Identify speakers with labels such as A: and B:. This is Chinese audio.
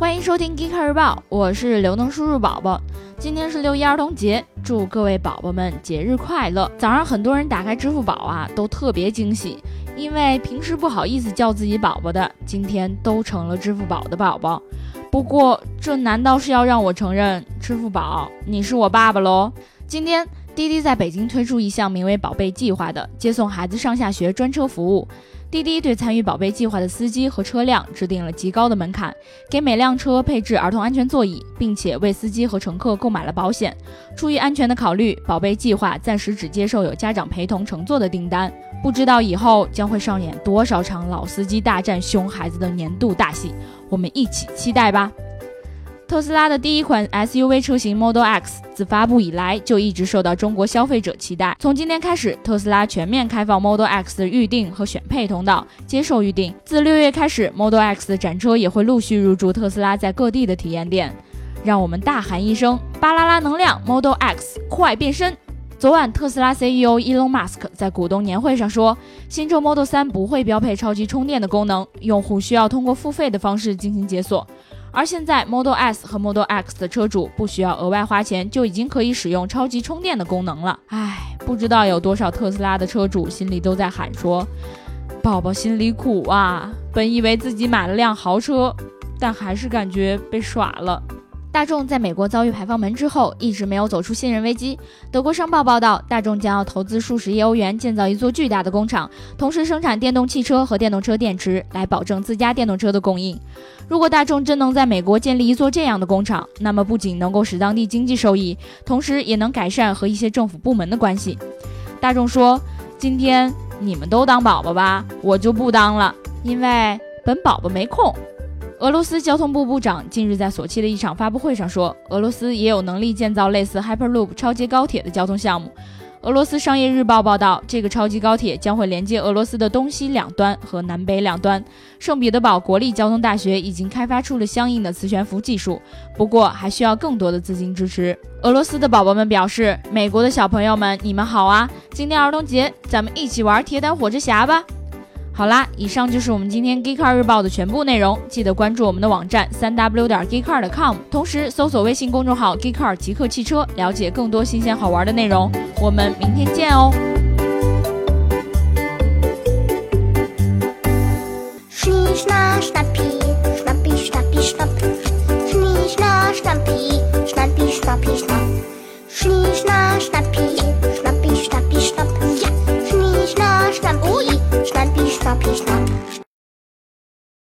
A: 欢迎收听《Geek 日报》，我是刘能叔叔宝宝。今天是六一儿童节，祝各位宝宝们节日快乐！早上很多人打开支付宝啊，都特别惊喜，因为平时不好意思叫自己宝宝的，今天都成了支付宝的宝宝。不过，这难道是要让我承认支付宝你是我爸爸喽？今天滴滴在北京推出一项名为“宝贝计划”的接送孩子上下学专车服务。滴滴对参与宝贝计划的司机和车辆制定了极高的门槛，给每辆车配置儿童安全座椅，并且为司机和乘客购买了保险。出于安全的考虑，宝贝计划暂时只接受有家长陪同乘坐的订单。不知道以后将会上演多少场老司机大战熊孩子的年度大戏，我们一起期待吧。特斯拉的第一款 SUV 车型 Model X 自发布以来就一直受到中国消费者期待。从今天开始，特斯拉全面开放 Model X 的预定和选配通道，接受预定。自六月开始，Model X 的展车也会陆续入驻特斯拉在各地的体验店。让我们大喊一声：巴啦啦能量 Model X 快变身！昨晚，特斯拉 CEO Elon Musk 在股东年会上说，新车 Model 3不会标配超级充电的功能，用户需要通过付费的方式进行解锁。而现在，Model S 和 Model X 的车主不需要额外花钱，就已经可以使用超级充电的功能了。唉，不知道有多少特斯拉的车主心里都在喊说：“宝宝心里苦啊！本以为自己买了辆豪车，但还是感觉被耍了。”大众在美国遭遇排放门之后，一直没有走出信任危机。德国商报报道，大众将要投资数十亿欧元建造一座巨大的工厂，同时生产电动汽车和电动车电池，来保证自家电动车的供应。如果大众真能在美国建立一座这样的工厂，那么不仅能够使当地经济受益，同时也能改善和一些政府部门的关系。大众说：“今天你们都当宝宝吧，我就不当了，因为本宝宝没空。”俄罗斯交通部部长近日在索契的一场发布会上说，俄罗斯也有能力建造类似 Hyperloop 超级高铁的交通项目。俄罗斯商业日报报道，这个超级高铁将会连接俄罗斯的东西两端和南北两端。圣彼得堡国立交通大学已经开发出了相应的磁悬浮技术，不过还需要更多的资金支持。俄罗斯的宝宝们表示：“美国的小朋友们，你们好啊！今天儿童节，咱们一起玩铁胆火车侠吧！”好啦，以上就是我们今天 Geek Car 日报的全部内容，记得关注我们的网站三 w 点 Geek Car.com，同时搜索微信公众号 Geek Car 极客汽车，了解更多新鲜好玩的内容。我们明天见哦！Shizhina，Shapi，Shapi，Shapi，Shapi。